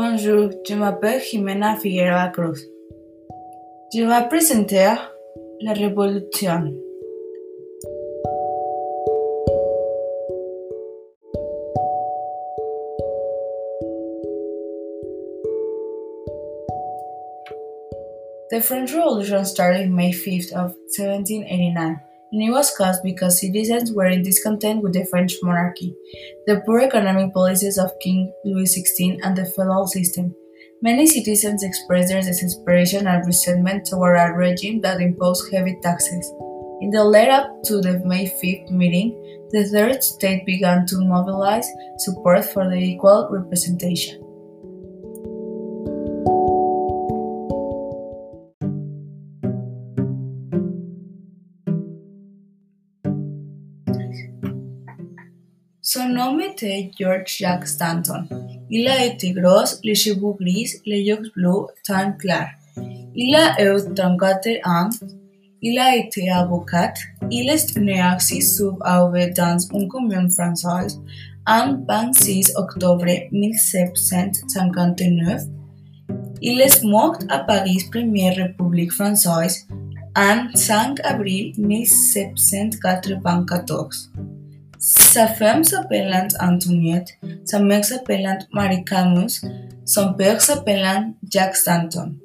Bonjour, je m'appelle Jimena Figueroa Cruz. Je vais présenter la révolution. The French Revolution started May 5th of 1789 and it was caused because citizens were in discontent with the French monarchy, the poor economic policies of King Louis XVI, and the feudal system. Many citizens expressed their desperation and resentment toward a regime that imposed heavy taxes. In the lead up to the May 5th meeting, the Third Estate began to mobilize support for the equal representation. nacionales. Sonómete George Jack Stanton, Ila eti gros, le chibu gris, le yox blue, tan clar. Ila eus dangate ang, ila eti avocat, ilest neaxi sub auve dans un comión français, am ban 6 1759, il est mort à Paris Première République Française, en 5 avril 1794. Sa femme s'appelait Antoniette, sa mère s'appelait Marie Camus, son père s'appelait Jacques Stanton.